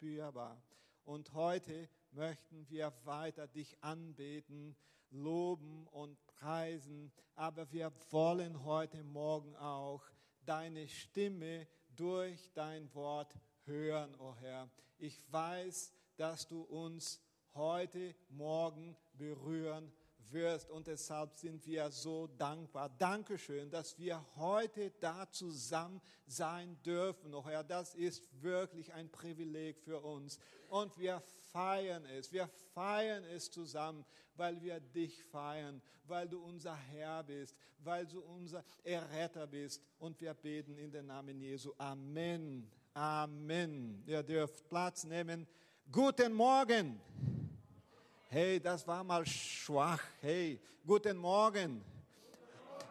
spürbar. Und heute möchten wir weiter dich anbeten, loben und preisen, aber wir wollen heute Morgen auch deine Stimme durch dein Wort hören, o oh Herr. Ich weiß, dass du uns heute Morgen berühren wirst. Und deshalb sind wir so dankbar. Dankeschön, dass wir heute da zusammen sein dürfen. Oh Herr, das ist wirklich ein Privileg für uns. Und wir feiern es. Wir feiern es zusammen, weil wir dich feiern, weil du unser Herr bist, weil du unser Erretter bist. Und wir beten in den Namen Jesu. Amen. Amen. Ihr dürft Platz nehmen. Guten Morgen. Hey, das war mal schwach. Hey, guten Morgen.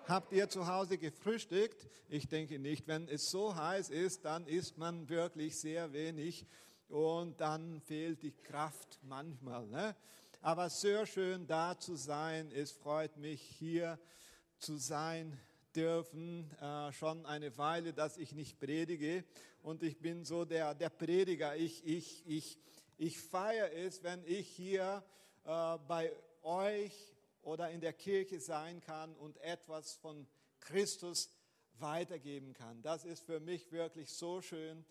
Habt ihr zu Hause gefrühstückt? Ich denke nicht. Wenn es so heiß ist, dann isst man wirklich sehr wenig und dann fehlt die Kraft manchmal. Ne? Aber sehr schön da zu sein. Es freut mich hier zu sein dürfen. Äh, schon eine Weile, dass ich nicht predige und ich bin so der, der Prediger. Ich, ich, ich, ich feiere es, wenn ich hier äh, bei euch oder in der Kirche sein kann und etwas von Christus weitergeben kann. Das ist für mich wirklich so schön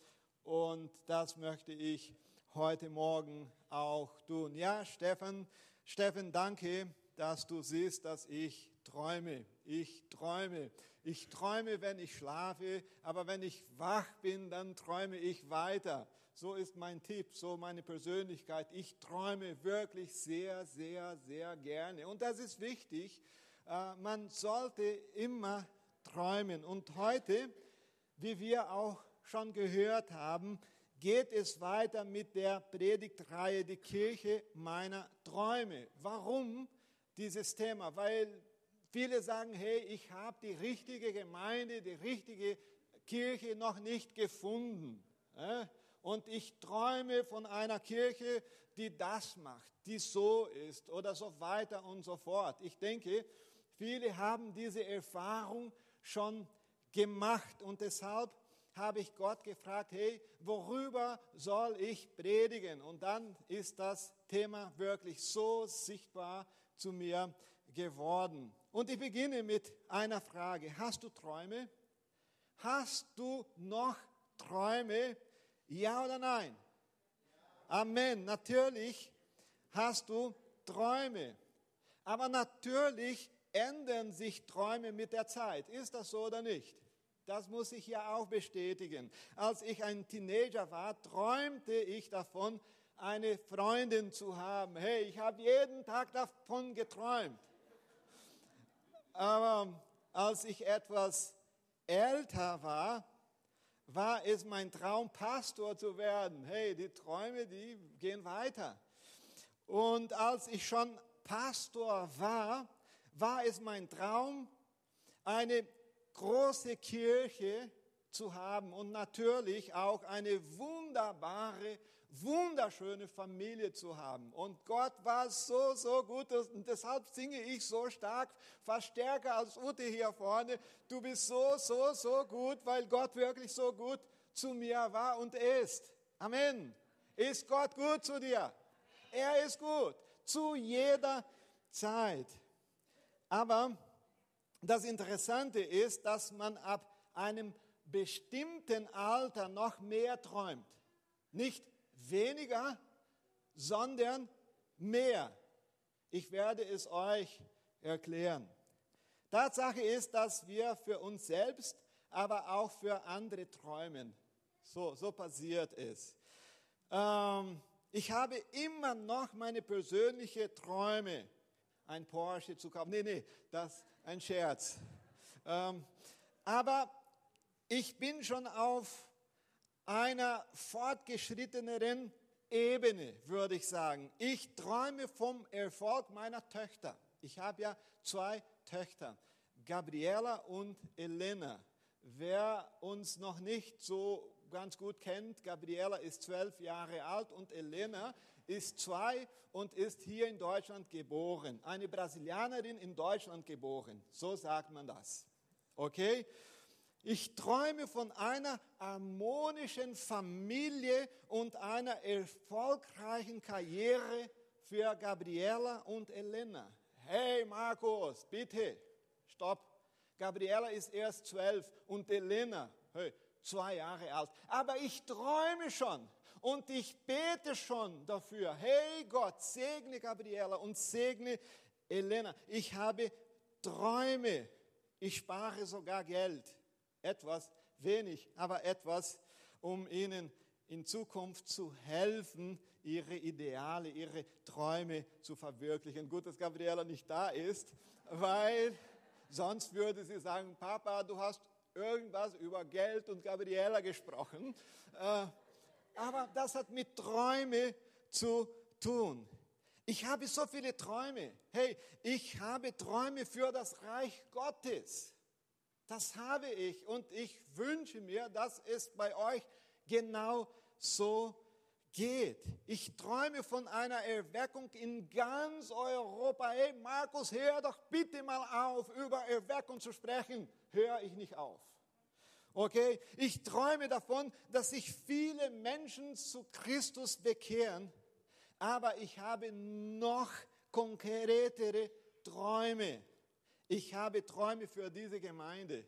und das möchte ich heute Morgen auch tun. Ja, Steffen, Steffen, danke, dass du siehst, dass ich träume. Ich träume. Ich träume, wenn ich schlafe, aber wenn ich wach bin, dann träume ich weiter. So ist mein Tipp, so meine Persönlichkeit. Ich träume wirklich sehr, sehr, sehr gerne. Und das ist wichtig. Äh, man sollte immer träumen. Und heute, wie wir auch schon gehört haben, geht es weiter mit der Predigtreihe Die Kirche meiner Träume. Warum dieses Thema? Weil viele sagen, hey, ich habe die richtige Gemeinde, die richtige Kirche noch nicht gefunden und ich träume von einer Kirche, die das macht, die so ist oder so weiter und so fort. Ich denke, viele haben diese Erfahrung schon gemacht und deshalb habe ich Gott gefragt, hey, worüber soll ich predigen? Und dann ist das Thema wirklich so sichtbar zu mir geworden. Und ich beginne mit einer Frage. Hast du Träume? Hast du noch Träume? Ja oder nein? Amen. Natürlich hast du Träume. Aber natürlich ändern sich Träume mit der Zeit. Ist das so oder nicht? Das muss ich ja auch bestätigen. Als ich ein Teenager war, träumte ich davon, eine Freundin zu haben. Hey, ich habe jeden Tag davon geträumt. Aber als ich etwas älter war, war es mein Traum, Pastor zu werden. Hey, die Träume, die gehen weiter. Und als ich schon Pastor war, war es mein Traum, eine große Kirche zu haben und natürlich auch eine wunderbare wunderschöne Familie zu haben. Und Gott war so, so gut und deshalb singe ich so stark, fast stärker als Ute hier vorne. Du bist so, so, so gut, weil Gott wirklich so gut zu mir war und ist. Amen. Ist Gott gut zu dir? Er ist gut. Zu jeder Zeit. Aber das Interessante ist, dass man ab einem bestimmten Alter noch mehr träumt. Nicht weniger, sondern mehr. Ich werde es euch erklären. Tatsache ist, dass wir für uns selbst, aber auch für andere träumen. So, so passiert es. Ähm, ich habe immer noch meine persönlichen Träume, ein Porsche zu kaufen. Nee, nee, das ist ein Scherz. Ähm, aber ich bin schon auf einer fortgeschritteneren Ebene, würde ich sagen. Ich träume vom Erfolg meiner Töchter. Ich habe ja zwei Töchter, Gabriela und Elena. Wer uns noch nicht so ganz gut kennt, Gabriela ist zwölf Jahre alt und Elena ist zwei und ist hier in Deutschland geboren. Eine Brasilianerin in Deutschland geboren. So sagt man das. Okay? Ich träume von einer harmonischen Familie und einer erfolgreichen Karriere für Gabriela und Elena. Hey Markus, bitte, stopp. Gabriela ist erst zwölf und Elena, hey, zwei Jahre alt. Aber ich träume schon und ich bete schon dafür. Hey Gott, segne Gabriela und segne Elena. Ich habe Träume. Ich spare sogar Geld. Etwas, wenig, aber etwas, um ihnen in Zukunft zu helfen, ihre Ideale, ihre Träume zu verwirklichen. Gut, dass Gabriela nicht da ist, weil sonst würde sie sagen, Papa, du hast irgendwas über Geld und Gabriela gesprochen. Äh, aber das hat mit Träume zu tun. Ich habe so viele Träume. Hey, ich habe Träume für das Reich Gottes. Das habe ich und ich wünsche mir, dass es bei euch genau so geht. Ich träume von einer Erweckung in ganz Europa. Hey Markus, hör doch bitte mal auf, über Erweckung zu sprechen. Hör ich nicht auf. Okay, ich träume davon, dass sich viele Menschen zu Christus bekehren, aber ich habe noch konkretere Träume. Ich habe Träume für diese Gemeinde.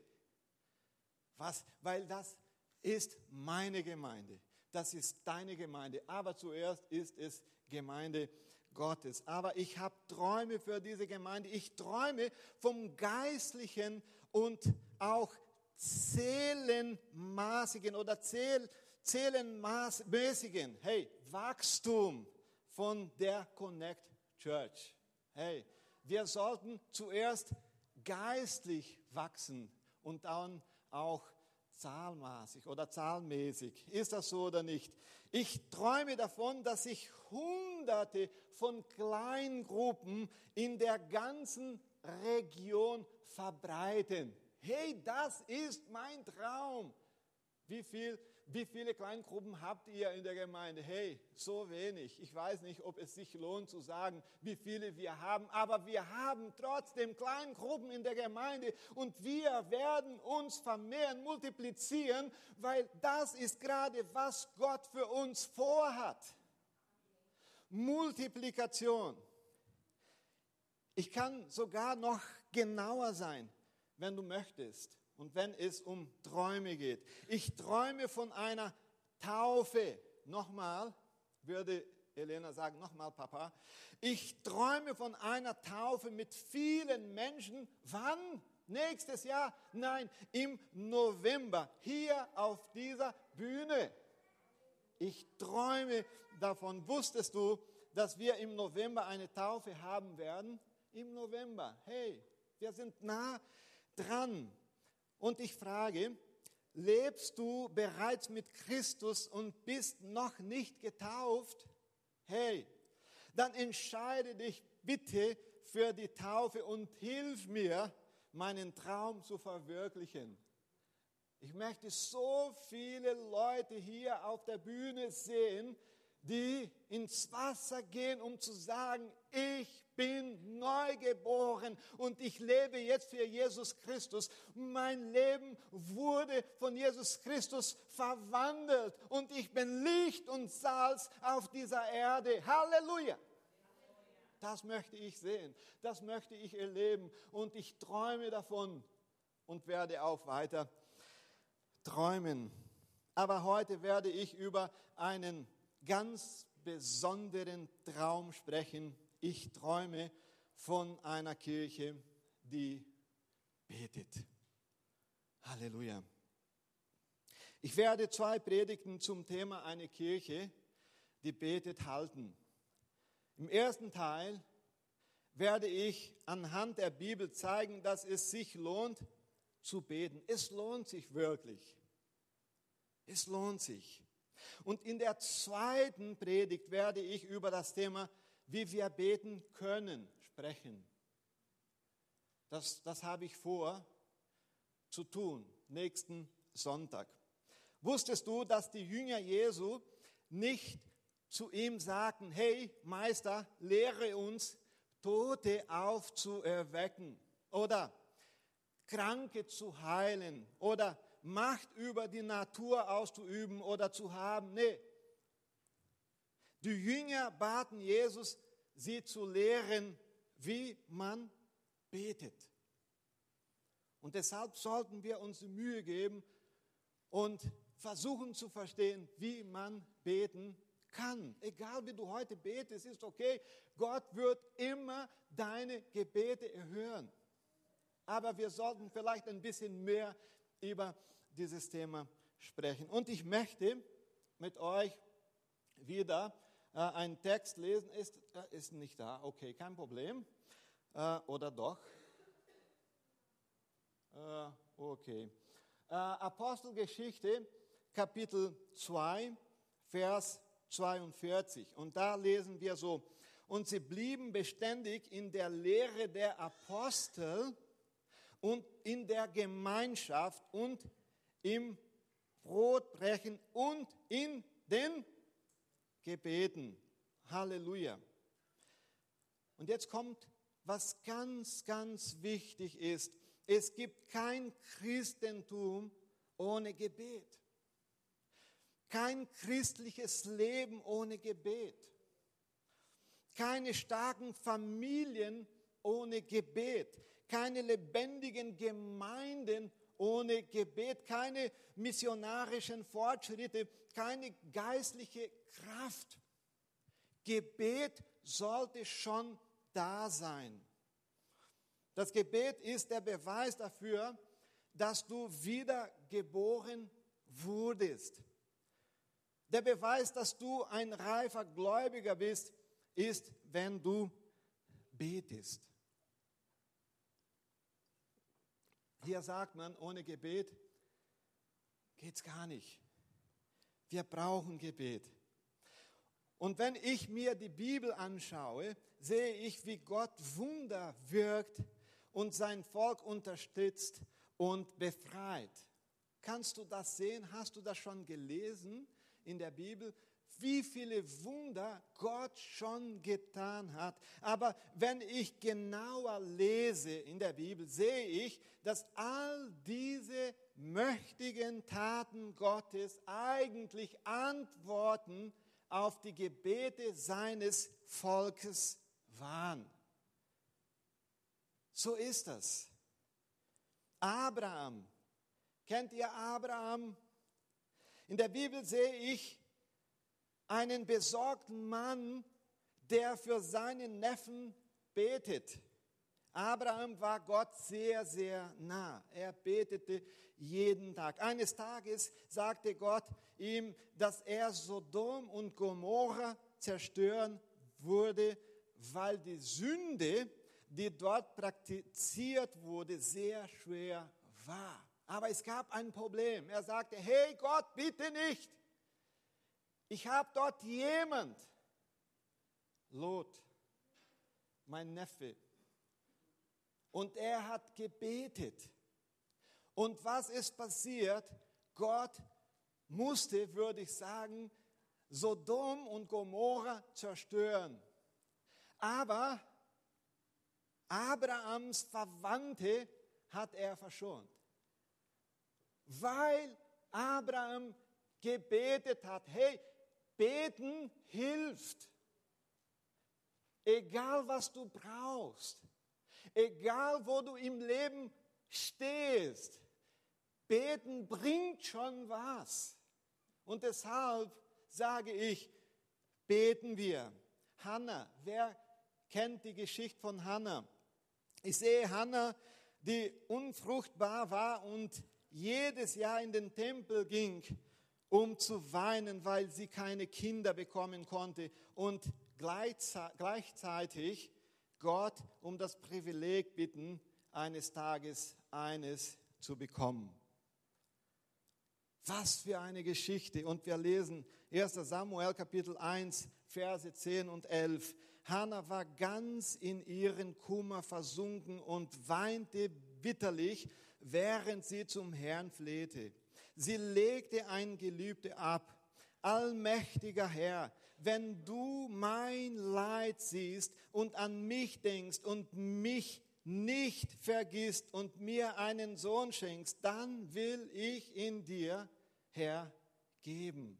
Was? Weil das ist meine Gemeinde. Das ist deine Gemeinde. Aber zuerst ist es Gemeinde Gottes. Aber ich habe Träume für diese Gemeinde. Ich träume vom geistlichen und auch zählenmaßigen oder zähl, zählenmäßigen, hey, Wachstum von der Connect Church. Hey, wir sollten zuerst geistlich wachsen und dann auch zahlmäßig oder zahlmäßig. Ist das so oder nicht? Ich träume davon, dass sich hunderte von Kleingruppen in der ganzen Region verbreiten. Hey, das ist mein Traum. Wie, viel, wie viele Kleingruppen habt ihr in der Gemeinde? Hey, so wenig. Ich weiß nicht, ob es sich lohnt zu sagen, wie viele wir haben, aber wir haben trotzdem Kleingruppen in der Gemeinde und wir werden uns vermehren, multiplizieren, weil das ist gerade, was Gott für uns vorhat. Multiplikation. Ich kann sogar noch genauer sein wenn du möchtest und wenn es um Träume geht. Ich träume von einer Taufe. Nochmal, würde Elena sagen, nochmal, Papa. Ich träume von einer Taufe mit vielen Menschen. Wann? Nächstes Jahr? Nein, im November, hier auf dieser Bühne. Ich träume davon. Wusstest du, dass wir im November eine Taufe haben werden? Im November. Hey, wir sind nah dran. Und ich frage, lebst du bereits mit Christus und bist noch nicht getauft? Hey, dann entscheide dich bitte für die Taufe und hilf mir, meinen Traum zu verwirklichen. Ich möchte so viele Leute hier auf der Bühne sehen, die ins Wasser gehen, um zu sagen, ich bin neu geboren und ich lebe jetzt für Jesus Christus. Mein Leben wurde von Jesus Christus verwandelt und ich bin Licht und Salz auf dieser Erde. Halleluja! Das möchte ich sehen, das möchte ich erleben und ich träume davon und werde auch weiter träumen. Aber heute werde ich über einen ganz besonderen Traum sprechen. Ich träume von einer Kirche, die betet. Halleluja. Ich werde zwei Predigten zum Thema eine Kirche, die betet, halten. Im ersten Teil werde ich anhand der Bibel zeigen, dass es sich lohnt zu beten. Es lohnt sich wirklich. Es lohnt sich. Und in der zweiten Predigt werde ich über das Thema, wie wir beten können, sprechen. Das, das habe ich vor zu tun, nächsten Sonntag. Wusstest du, dass die Jünger Jesu nicht zu ihm sagten, hey Meister, lehre uns, Tote aufzuerwecken oder Kranke zu heilen oder Macht über die Natur auszuüben oder zu haben. Nee. Die Jünger baten Jesus, sie zu lehren, wie man betet. Und deshalb sollten wir uns die Mühe geben und versuchen zu verstehen, wie man beten kann. Egal wie du heute betest, ist okay. Gott wird immer deine Gebete erhören. Aber wir sollten vielleicht ein bisschen mehr über dieses Thema sprechen. Und ich möchte mit euch wieder äh, einen Text lesen. Ist, äh, ist nicht da, okay, kein Problem. Äh, oder doch? Okay. Apostelgeschichte, Kapitel 2, Vers 42. Und da lesen wir so, und sie blieben beständig in der Lehre der Apostel und in der Gemeinschaft und im Brotbrechen und in den Gebeten. Halleluja. Und jetzt kommt, was ganz, ganz wichtig ist. Es gibt kein Christentum ohne Gebet. Kein christliches Leben ohne Gebet. Keine starken Familien ohne Gebet. Keine lebendigen Gemeinden ohne Gebet. Keine missionarischen Fortschritte. Keine geistliche Kraft. Gebet sollte schon da sein. Das Gebet ist der Beweis dafür, dass du wiedergeboren wurdest. Der Beweis, dass du ein reifer Gläubiger bist, ist, wenn du betest. Hier sagt man, ohne Gebet geht es gar nicht. Wir brauchen Gebet. Und wenn ich mir die Bibel anschaue, sehe ich, wie Gott Wunder wirkt und sein Volk unterstützt und befreit. Kannst du das sehen? Hast du das schon gelesen in der Bibel? Wie viele Wunder Gott schon getan hat. Aber wenn ich genauer lese in der Bibel, sehe ich, dass all diese mächtigen Taten Gottes eigentlich Antworten auf die Gebete seines Volkes waren. So ist das. Abraham. Kennt ihr Abraham? In der Bibel sehe ich einen besorgten Mann, der für seinen Neffen betet. Abraham war Gott sehr, sehr nah. Er betete jeden Tag. Eines Tages sagte Gott ihm, dass er Sodom und Gomorra zerstören würde, weil die Sünde die dort praktiziert wurde, sehr schwer war. Aber es gab ein Problem. Er sagte, hey Gott, bitte nicht. Ich habe dort jemand, Lot, mein Neffe, und er hat gebetet. Und was ist passiert? Gott musste, würde ich sagen, Sodom und Gomorra zerstören. Aber Abrahams Verwandte hat er verschont. Weil Abraham gebetet hat, hey, beten hilft. Egal was du brauchst, egal wo du im Leben stehst, beten bringt schon was. Und deshalb sage ich, beten wir. Hannah, wer kennt die Geschichte von Hannah? Ich sehe Hannah, die unfruchtbar war und jedes Jahr in den Tempel ging, um zu weinen, weil sie keine Kinder bekommen konnte und gleichzeitig Gott um das Privileg bitten, eines Tages eines zu bekommen. Was für eine Geschichte. Und wir lesen 1 Samuel Kapitel 1, Verse 10 und 11. Hannah war ganz in ihren Kummer versunken und weinte bitterlich, während sie zum Herrn flehte. Sie legte ein Gelübde ab. Allmächtiger Herr, wenn du mein Leid siehst und an mich denkst und mich nicht vergisst und mir einen Sohn schenkst, dann will ich ihn dir, Herr, geben.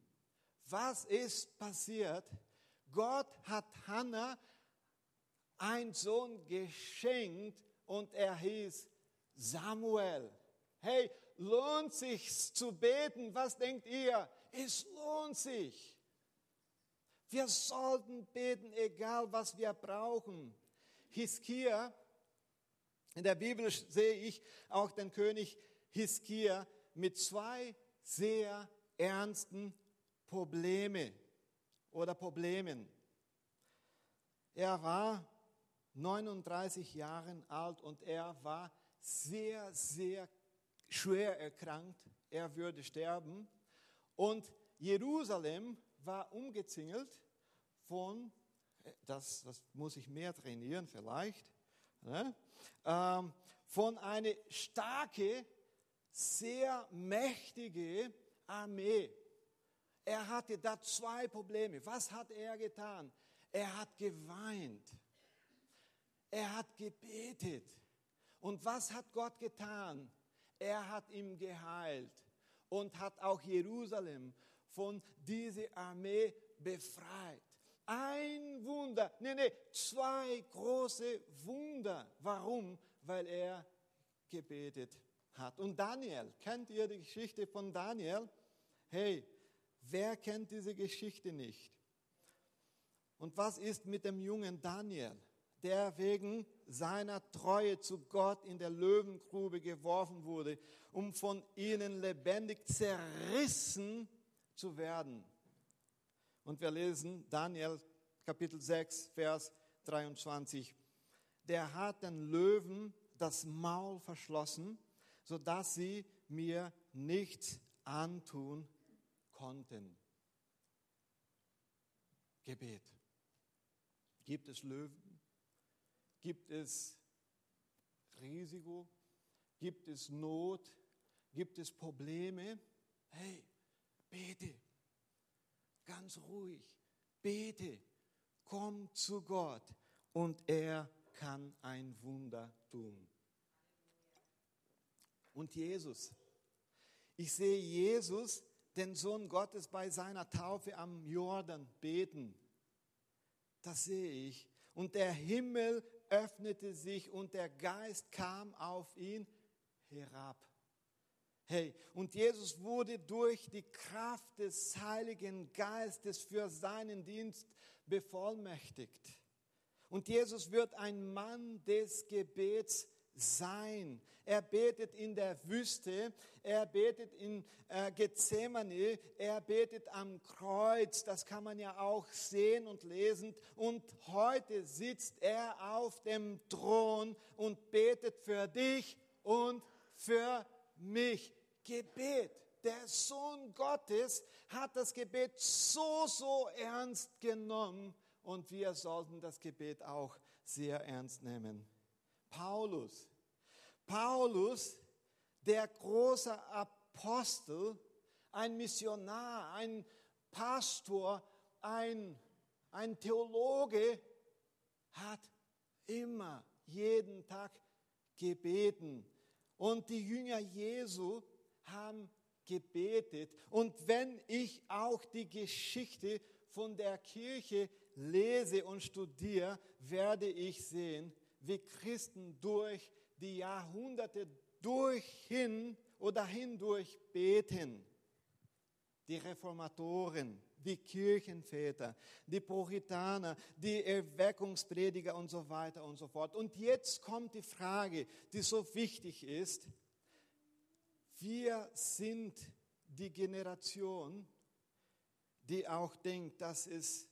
Was ist passiert? Gott hat Hannah einen Sohn geschenkt und er hieß Samuel. Hey, lohnt sich zu beten? Was denkt ihr? Es lohnt sich. Wir sollten beten, egal was wir brauchen. Hiskia, in der Bibel sehe ich auch den König Hiskia mit zwei sehr ernsten Probleme oder Problemen. Er war 39 Jahre alt und er war sehr, sehr schwer erkrankt. Er würde sterben. Und Jerusalem war umgezingelt von, das, das muss ich mehr trainieren vielleicht, ne? ähm, von einer starke, sehr mächtige Armee. Er hatte da zwei Probleme. Was hat er getan? Er hat geweint. Er hat gebetet. Und was hat Gott getan? Er hat ihn geheilt und hat auch Jerusalem von dieser Armee befreit. Ein Wunder, nee, nee, zwei große Wunder. Warum? Weil er gebetet hat. Und Daniel, kennt ihr die Geschichte von Daniel? Hey, wer kennt diese Geschichte nicht? Und was ist mit dem jungen Daniel, der wegen seiner Treue zu Gott in der Löwengrube geworfen wurde, um von ihnen lebendig zerrissen zu werden? Und wir lesen Daniel Kapitel 6, Vers 23. Der hat den Löwen das Maul verschlossen, sodass sie mir nichts antun konnten. Gebet. Gibt es Löwen? Gibt es Risiko? Gibt es Not? Gibt es Probleme? Hey, bete. Ganz ruhig. Bete. Komm zu Gott und er kann ein Wunder tun. Und Jesus. Ich sehe Jesus, den Sohn Gottes, bei seiner Taufe am Jordan beten. Das sehe ich. Und der Himmel öffnete sich und der Geist kam auf ihn herab. Hey, und Jesus wurde durch die Kraft des Heiligen Geistes für seinen Dienst bevollmächtigt. Und Jesus wird ein Mann des Gebets sein. Er betet in der Wüste, er betet in äh, Gethsemane, er betet am Kreuz, das kann man ja auch sehen und lesen. Und heute sitzt er auf dem Thron und betet für dich und für mich. Gebet. Der Sohn Gottes hat das Gebet so, so ernst genommen und wir sollten das Gebet auch sehr ernst nehmen. Paulus. Paulus, der große Apostel, ein Missionar, ein Pastor, ein, ein Theologe, hat immer, jeden Tag gebeten. Und die Jünger Jesu haben gebetet. Und wenn ich auch die Geschichte von der Kirche lese und studiere, werde ich sehen, wie Christen durch die Jahrhunderte durchhin oder hindurch beten. Die Reformatoren, die Kirchenväter, die Puritaner, die Erweckungsprediger und so weiter und so fort. Und jetzt kommt die Frage, die so wichtig ist. Wir sind die Generation, die auch denkt, dass es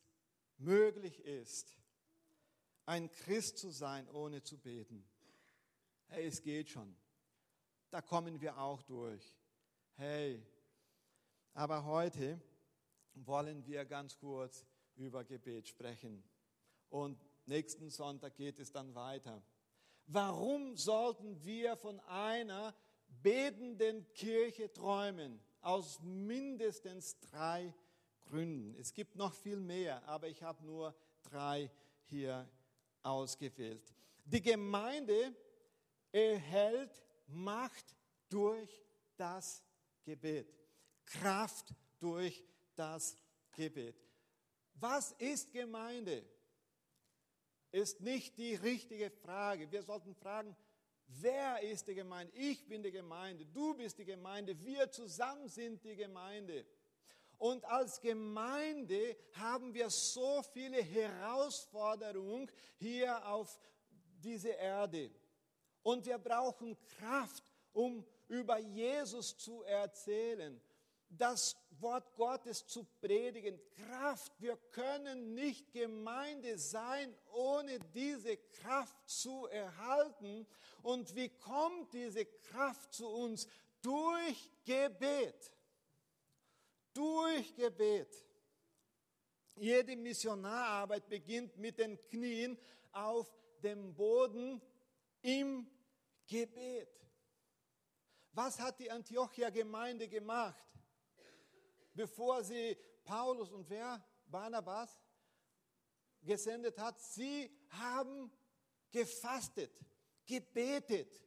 möglich ist, ein Christ zu sein, ohne zu beten. Hey, es geht schon. Da kommen wir auch durch. Hey, aber heute wollen wir ganz kurz über Gebet sprechen. Und nächsten Sonntag geht es dann weiter. Warum sollten wir von einer betenden Kirche träumen? Aus mindestens drei Gründen. Es gibt noch viel mehr, aber ich habe nur drei hier ausgewählt. Die Gemeinde erhält Macht durch das Gebet. Kraft durch das Gebet. Was ist Gemeinde? Ist nicht die richtige Frage. Wir sollten fragen, wer ist die Gemeinde? Ich bin die Gemeinde, du bist die Gemeinde, wir zusammen sind die Gemeinde. Und als Gemeinde haben wir so viele Herausforderungen hier auf dieser Erde. Und wir brauchen Kraft, um über Jesus zu erzählen, das Wort Gottes zu predigen. Kraft, wir können nicht Gemeinde sein, ohne diese Kraft zu erhalten. Und wie kommt diese Kraft zu uns? Durch Gebet durch Gebet. Jede Missionararbeit beginnt mit den Knien auf dem Boden im Gebet. Was hat die Antiochia Gemeinde gemacht, bevor sie Paulus und wer? Barnabas gesendet hat? Sie haben gefastet, gebetet.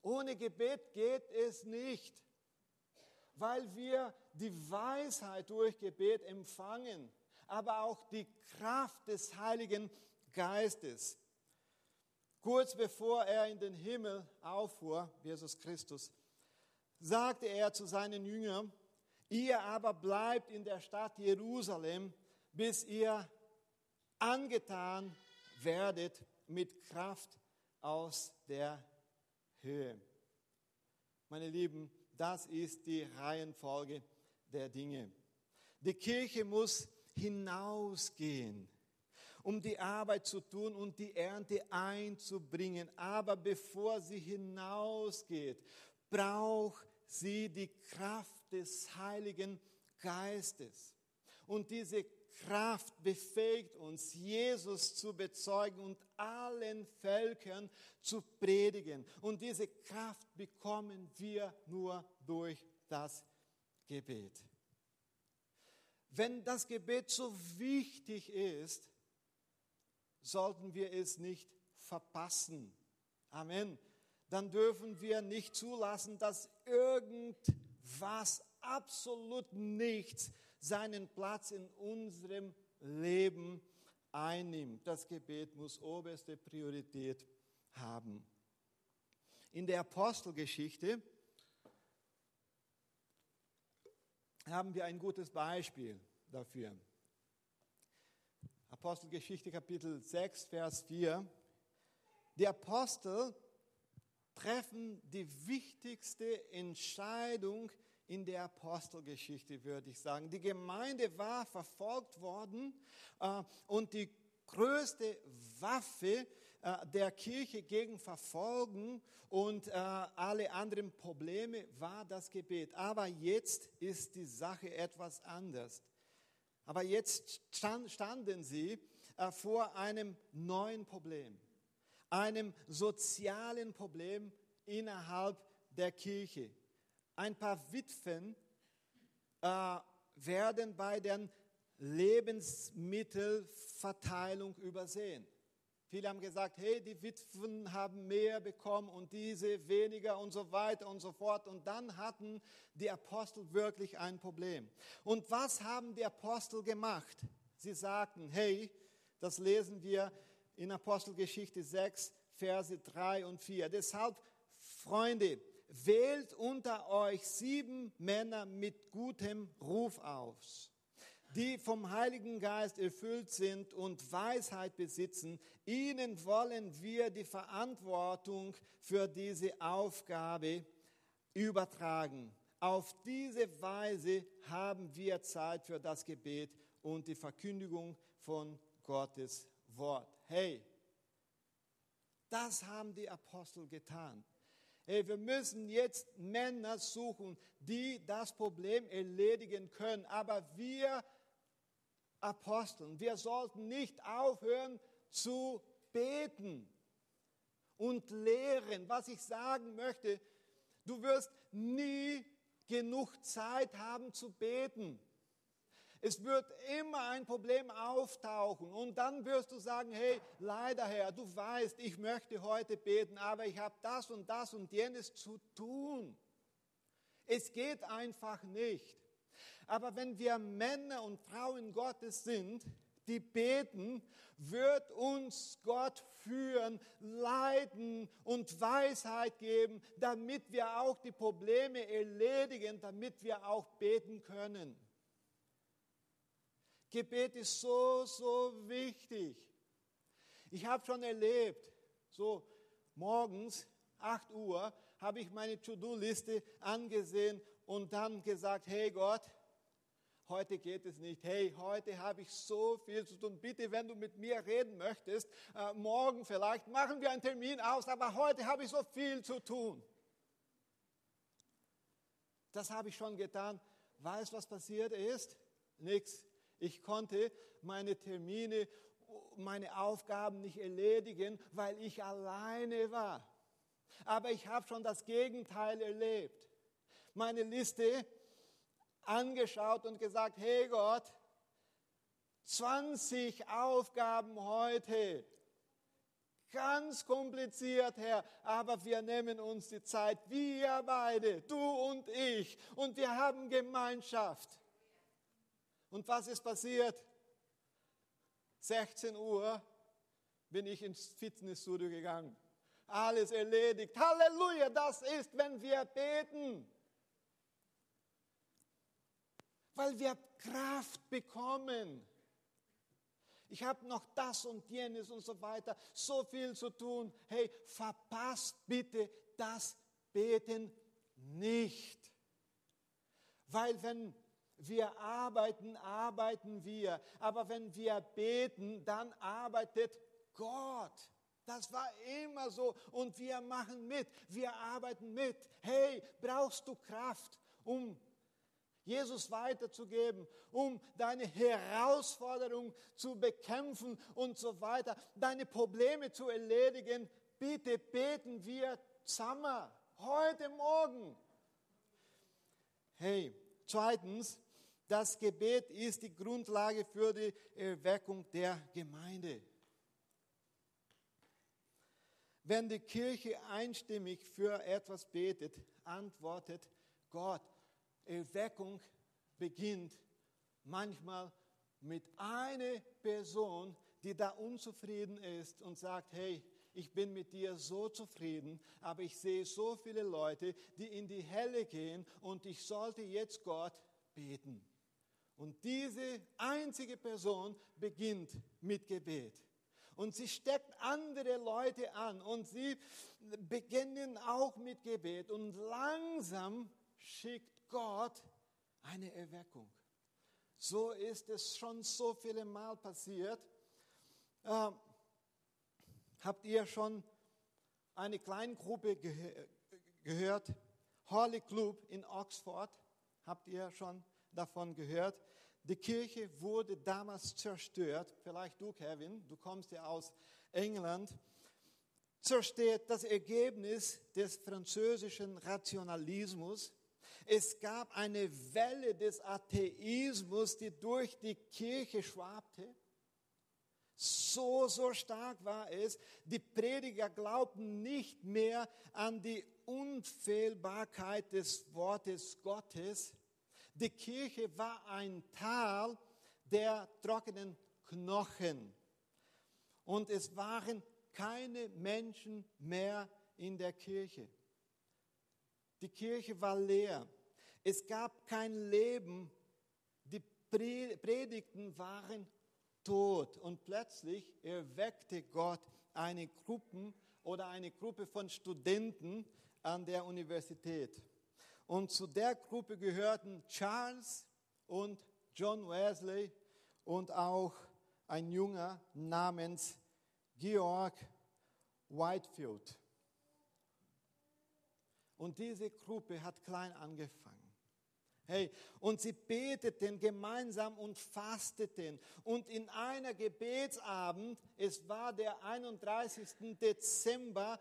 Ohne Gebet geht es nicht weil wir die Weisheit durch Gebet empfangen, aber auch die Kraft des Heiligen Geistes. Kurz bevor er in den Himmel auffuhr, Jesus Christus, sagte er zu seinen Jüngern, ihr aber bleibt in der Stadt Jerusalem, bis ihr angetan werdet mit Kraft aus der Höhe. Meine Lieben, das ist die Reihenfolge der Dinge. Die Kirche muss hinausgehen, um die Arbeit zu tun und die Ernte einzubringen. Aber bevor sie hinausgeht, braucht sie die Kraft des Heiligen Geistes. Und diese Kraft befähigt uns, Jesus zu bezeugen und allen Völkern zu predigen. Und diese Kraft bekommen wir nur durch das Gebet. Wenn das Gebet so wichtig ist, sollten wir es nicht verpassen. Amen. Dann dürfen wir nicht zulassen, dass irgendwas, absolut nichts, seinen Platz in unserem Leben einnimmt. Das Gebet muss oberste Priorität haben. In der Apostelgeschichte haben wir ein gutes Beispiel dafür. Apostelgeschichte Kapitel 6, Vers 4. Die Apostel treffen die wichtigste Entscheidung in der Apostelgeschichte, würde ich sagen. Die Gemeinde war verfolgt worden äh, und die größte Waffe äh, der Kirche gegen Verfolgen und äh, alle anderen Probleme war das Gebet. Aber jetzt ist die Sache etwas anders. Aber jetzt standen sie vor einem neuen Problem, einem sozialen Problem innerhalb der Kirche. Ein paar Witwen äh, werden bei der Lebensmittelverteilung übersehen. Viele haben gesagt, hey, die Witwen haben mehr bekommen und diese weniger und so weiter und so fort. Und dann hatten die Apostel wirklich ein Problem. Und was haben die Apostel gemacht? Sie sagten, hey, das lesen wir in Apostelgeschichte 6, Verse 3 und 4. Deshalb, Freunde, wählt unter euch sieben Männer mit gutem Ruf aus, die vom Heiligen Geist erfüllt sind und Weisheit besitzen. Ihnen wollen wir die Verantwortung für diese Aufgabe übertragen. Auf diese Weise haben wir Zeit für das Gebet und die Verkündigung von Gottes Wort. Hey, das haben die Apostel getan. Hey, wir müssen jetzt Männer suchen, die das Problem erledigen können. Aber wir Aposteln, wir sollten nicht aufhören zu beten und lehren. Was ich sagen möchte, du wirst nie genug Zeit haben zu beten. Es wird immer ein Problem auftauchen und dann wirst du sagen, hey, leider Herr, du weißt, ich möchte heute beten, aber ich habe das und das und jenes zu tun. Es geht einfach nicht. Aber wenn wir Männer und Frauen Gottes sind, die beten, wird uns Gott führen, leiten und Weisheit geben, damit wir auch die Probleme erledigen, damit wir auch beten können. Gebet ist so, so wichtig. Ich habe schon erlebt, so morgens, 8 Uhr, habe ich meine To-Do-Liste angesehen und dann gesagt, hey Gott, heute geht es nicht. Hey, heute habe ich so viel zu tun. Bitte, wenn du mit mir reden möchtest, äh, morgen vielleicht machen wir einen Termin aus, aber heute habe ich so viel zu tun. Das habe ich schon getan. Weißt, was passiert ist? Nichts. Ich konnte meine Termine, meine Aufgaben nicht erledigen, weil ich alleine war. Aber ich habe schon das Gegenteil erlebt. Meine Liste angeschaut und gesagt, hey Gott, 20 Aufgaben heute. Ganz kompliziert, Herr, aber wir nehmen uns die Zeit, wir beide, du und ich, und wir haben Gemeinschaft. Und was ist passiert? 16 Uhr bin ich ins Fitnessstudio gegangen. Alles erledigt. Halleluja, das ist, wenn wir beten. Weil wir Kraft bekommen. Ich habe noch das und jenes und so weiter, so viel zu tun. Hey, verpasst bitte das Beten nicht. Weil wenn wir arbeiten, arbeiten wir. Aber wenn wir beten, dann arbeitet Gott. Das war immer so und wir machen mit, wir arbeiten mit. Hey, brauchst du Kraft, um Jesus weiterzugeben, um deine Herausforderung zu bekämpfen und so weiter, deine Probleme zu erledigen? Bitte beten wir zusammen heute Morgen. Hey, zweitens, das Gebet ist die Grundlage für die Erweckung der Gemeinde. Wenn die Kirche einstimmig für etwas betet, antwortet Gott. Erweckung beginnt manchmal mit einer Person, die da unzufrieden ist und sagt, hey, ich bin mit dir so zufrieden, aber ich sehe so viele Leute, die in die Helle gehen und ich sollte jetzt Gott beten. Und diese einzige Person beginnt mit Gebet. Und sie steckt andere Leute an und sie beginnen auch mit Gebet. Und langsam schickt Gott eine Erweckung. So ist es schon so viele Mal passiert. Äh, habt ihr schon eine Kleingruppe geh gehört? Holy Club in Oxford. Habt ihr schon davon gehört? Die Kirche wurde damals zerstört. Vielleicht du, Kevin, du kommst ja aus England. Zerstört das Ergebnis des französischen Rationalismus. Es gab eine Welle des Atheismus, die durch die Kirche schwabte. So, so stark war es. Die Prediger glaubten nicht mehr an die Unfehlbarkeit des Wortes Gottes. Die Kirche war ein Tal der trockenen Knochen. Und es waren keine Menschen mehr in der Kirche. Die Kirche war leer. Es gab kein Leben. Die Predigten waren tot. Und plötzlich erweckte Gott eine Gruppe oder eine Gruppe von Studenten an der Universität. Und zu der Gruppe gehörten Charles und John Wesley und auch ein Junger namens Georg Whitefield. Und diese Gruppe hat klein angefangen. Hey, und sie beteten gemeinsam und fasteten. Und in einer Gebetsabend, es war der 31. Dezember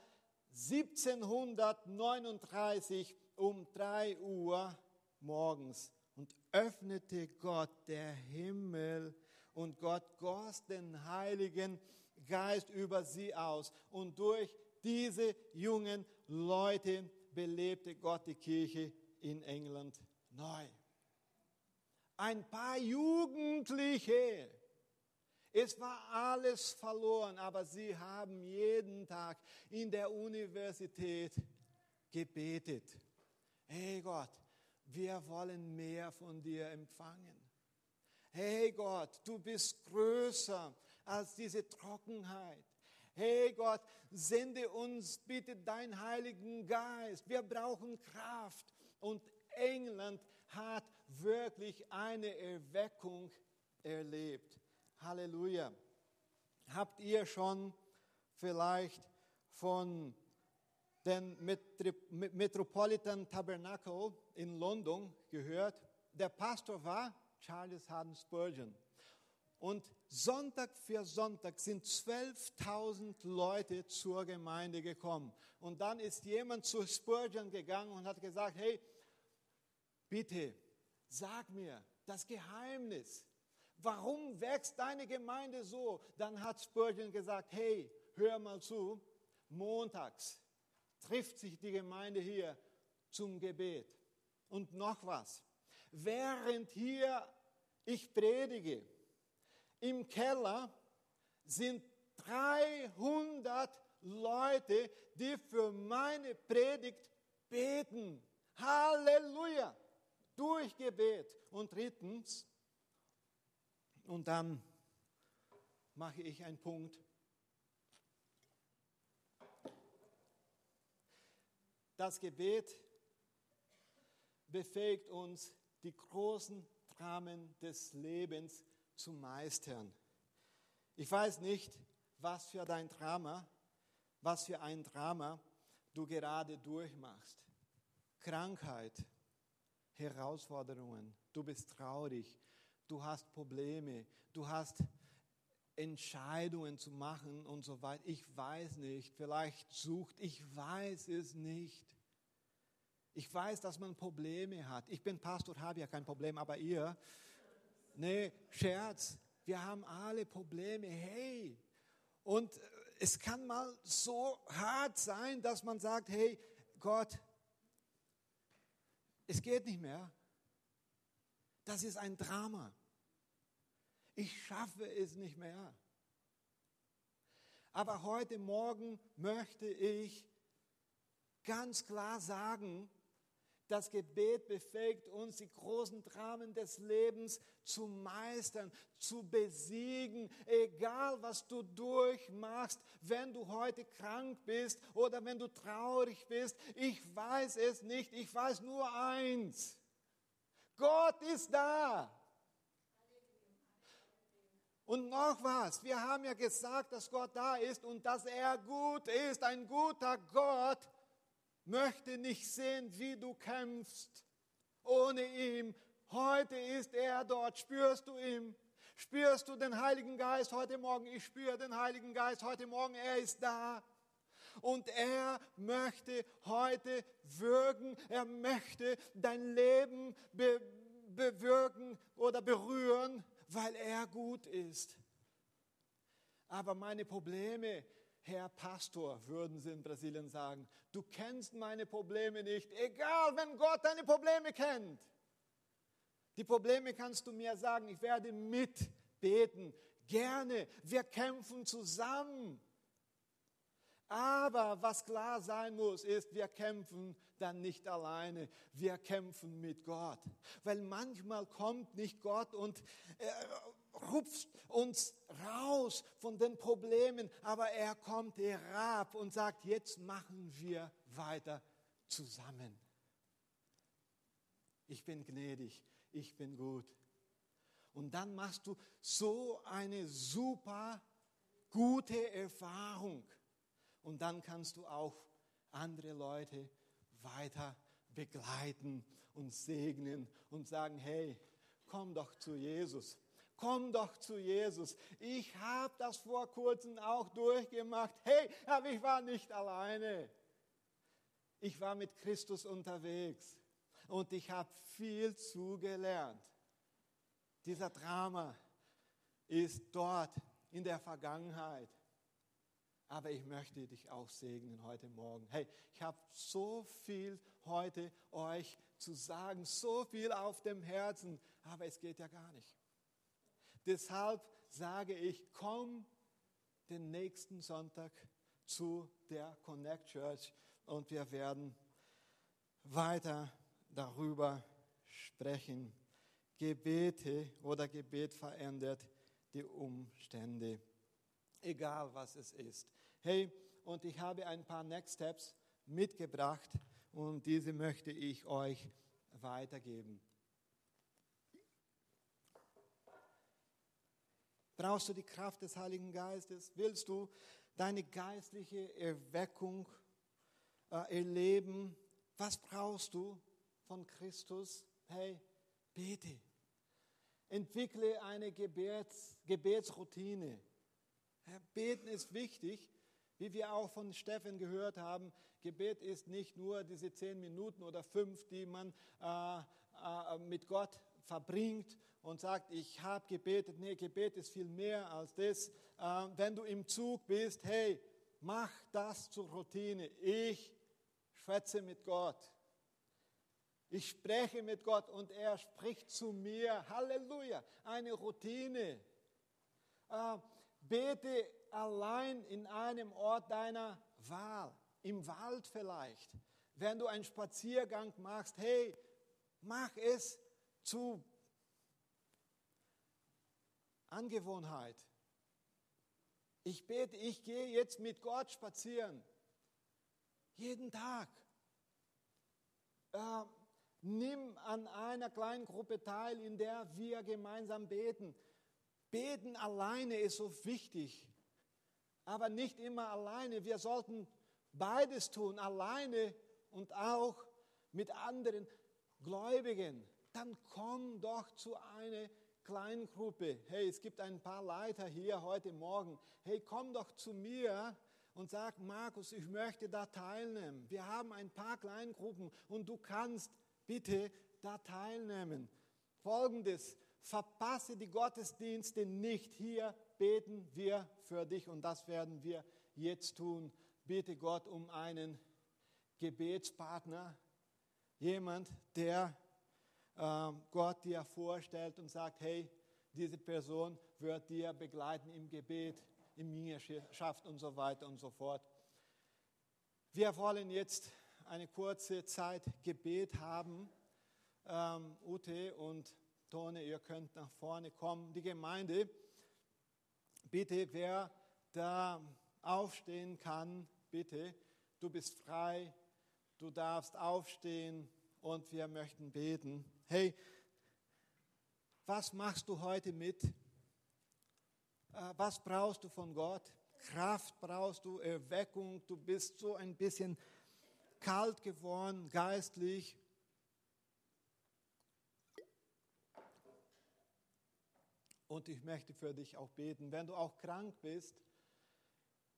1739, um drei Uhr morgens und öffnete Gott der Himmel und Gott goss den Heiligen Geist über sie aus. Und durch diese jungen Leute belebte Gott die Kirche in England neu. Ein paar Jugendliche. Es war alles verloren, aber sie haben jeden Tag in der Universität gebetet. Hey Gott, wir wollen mehr von dir empfangen. Hey Gott, du bist größer als diese Trockenheit. Hey Gott, sende uns bitte deinen Heiligen Geist. Wir brauchen Kraft. Und England hat wirklich eine Erweckung erlebt. Halleluja. Habt ihr schon vielleicht von den Metropolitan Tabernacle in London gehört? Der Pastor war Charles Haddon Spurgeon. Und Sonntag für Sonntag sind 12.000 Leute zur Gemeinde gekommen. Und dann ist jemand zu Spurgeon gegangen und hat gesagt, hey, bitte, sag mir das Geheimnis. Warum wächst deine Gemeinde so? Dann hat Spurgeon gesagt, hey, hör mal zu, montags trifft sich die Gemeinde hier zum Gebet. Und noch was, während hier ich predige, im Keller sind 300 Leute, die für meine Predigt beten. Halleluja! Durch Gebet. Und drittens, und dann mache ich einen Punkt. Das Gebet befähigt uns, die großen Dramen des Lebens zu meistern. Ich weiß nicht, was für dein Drama, was für ein Drama du gerade durchmachst. Krankheit, Herausforderungen, du bist traurig, du hast Probleme, du hast Entscheidungen zu machen und so weiter. Ich weiß nicht, vielleicht sucht, ich weiß es nicht. Ich weiß, dass man Probleme hat. Ich bin Pastor, habe ja kein Problem, aber ihr, nee, Scherz, wir haben alle Probleme. Hey, und es kann mal so hart sein, dass man sagt, hey, Gott, es geht nicht mehr. Das ist ein Drama. Ich schaffe es nicht mehr. Aber heute Morgen möchte ich ganz klar sagen, das Gebet befähigt uns, die großen Dramen des Lebens zu meistern, zu besiegen, egal was du durchmachst, wenn du heute krank bist oder wenn du traurig bist. Ich weiß es nicht, ich weiß nur eins. Gott ist da. Und noch was, wir haben ja gesagt, dass Gott da ist und dass er gut ist, ein guter Gott möchte nicht sehen, wie du kämpfst ohne ihn. Heute ist er dort. Spürst du ihn? Spürst du den Heiligen Geist heute Morgen? Ich spüre den Heiligen Geist heute Morgen. Er ist da. Und er möchte heute wirken. Er möchte dein Leben be bewirken oder berühren, weil er gut ist. Aber meine Probleme, Herr Pastor, würden sie in Brasilien sagen, du kennst meine Probleme nicht, egal wenn Gott deine Probleme kennt. Die Probleme kannst du mir sagen, ich werde mitbeten, gerne, wir kämpfen zusammen. Aber was klar sein muss, ist, wir kämpfen dann nicht alleine, wir kämpfen mit Gott. Weil manchmal kommt nicht Gott und äh, rupft uns raus von den Problemen, aber er kommt herab und sagt, jetzt machen wir weiter zusammen. Ich bin gnädig, ich bin gut. Und dann machst du so eine super gute Erfahrung. Und dann kannst du auch andere Leute weiter begleiten und segnen und sagen, hey, komm doch zu Jesus komm doch zu Jesus. Ich habe das vor kurzem auch durchgemacht. Hey, aber ich war nicht alleine. Ich war mit Christus unterwegs. und ich habe viel zugelernt. Dieser Drama ist dort in der Vergangenheit. Aber ich möchte dich auch segnen heute Morgen. Hey, ich habe so viel heute euch zu sagen, so viel auf dem Herzen, aber es geht ja gar nicht. Deshalb sage ich, komm den nächsten Sonntag zu der Connect Church und wir werden weiter darüber sprechen. Gebete oder Gebet verändert die Umstände, egal was es ist. Hey, und ich habe ein paar Next Steps mitgebracht und diese möchte ich euch weitergeben. Brauchst du die Kraft des Heiligen Geistes? Willst du deine geistliche Erweckung äh, erleben? Was brauchst du von Christus? Hey, bete. Entwickle eine Gebets, Gebetsroutine. Beten ist wichtig, wie wir auch von Steffen gehört haben. Gebet ist nicht nur diese zehn Minuten oder fünf, die man äh, äh, mit Gott verbringt und sagt, ich habe gebetet. Nee, Gebet ist viel mehr als das. Äh, wenn du im Zug bist, hey, mach das zur Routine. Ich schwätze mit Gott. Ich spreche mit Gott und er spricht zu mir. Halleluja. Eine Routine. Äh, bete allein in einem Ort deiner Wahl. Im Wald vielleicht. Wenn du einen Spaziergang machst, hey, mach es zu Angewohnheit. Ich bete, ich gehe jetzt mit Gott spazieren. Jeden Tag. Äh, nimm an einer kleinen Gruppe teil, in der wir gemeinsam beten. Beten alleine ist so wichtig, aber nicht immer alleine. Wir sollten beides tun, alleine und auch mit anderen Gläubigen. Dann komm doch zu einer Kleingruppe. Hey, es gibt ein paar Leiter hier heute Morgen. Hey, komm doch zu mir und sag, Markus, ich möchte da teilnehmen. Wir haben ein paar Kleingruppen und du kannst bitte da teilnehmen. Folgendes, verpasse die Gottesdienste nicht. Hier beten wir für dich und das werden wir jetzt tun. Bitte Gott um einen Gebetspartner, jemand, der ähm, Gott dir vorstellt und sagt, hey, diese Person wird dir begleiten im Gebet, in Jüngerschaft und so weiter und so fort. Wir wollen jetzt eine kurze Zeit Gebet haben. Ähm, Ute und Tone, ihr könnt nach vorne kommen. Die Gemeinde, bitte, wer da aufstehen kann, bitte, du bist frei, du darfst aufstehen und wir möchten beten hey, was machst du heute mit? Äh, was brauchst du von Gott? Kraft brauchst du, Erweckung, du bist so ein bisschen kalt geworden, geistlich. Und ich möchte für dich auch beten. Wenn du auch krank bist,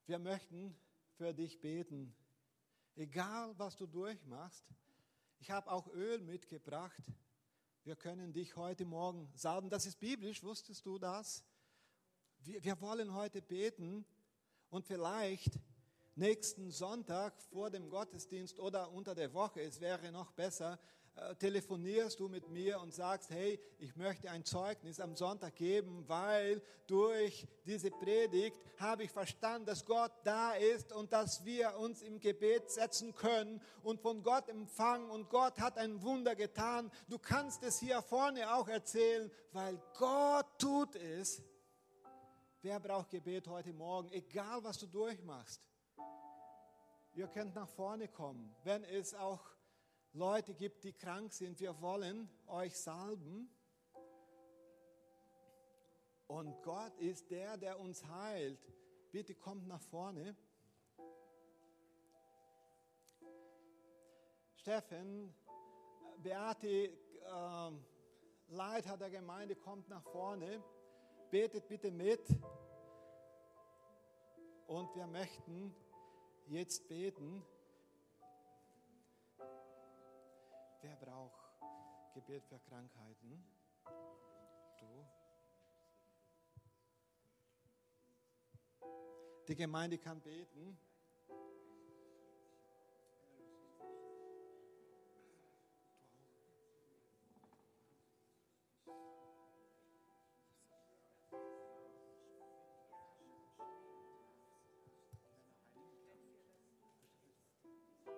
wir möchten für dich beten. Egal, was du durchmachst. Ich habe auch Öl mitgebracht. Wir können dich heute Morgen salben. Das ist biblisch, wusstest du das? Wir, wir wollen heute beten und vielleicht nächsten Sonntag vor dem Gottesdienst oder unter der Woche, es wäre noch besser, telefonierst du mit mir und sagst, hey, ich möchte ein Zeugnis am Sonntag geben, weil durch diese Predigt habe ich verstanden, dass Gott da ist und dass wir uns im Gebet setzen können und von Gott empfangen und Gott hat ein Wunder getan. Du kannst es hier vorne auch erzählen, weil Gott tut es. Wer braucht Gebet heute Morgen, egal was du durchmachst? Ihr könnt nach vorne kommen, wenn es auch Leute gibt, die krank sind. Wir wollen euch salben. Und Gott ist der, der uns heilt. Bitte kommt nach vorne. Steffen, Beate, äh, Leiter der Gemeinde, kommt nach vorne. Betet bitte mit. Und wir möchten jetzt beten. Wer braucht Gebet für Krankheiten? Du? Die Gemeinde kann beten.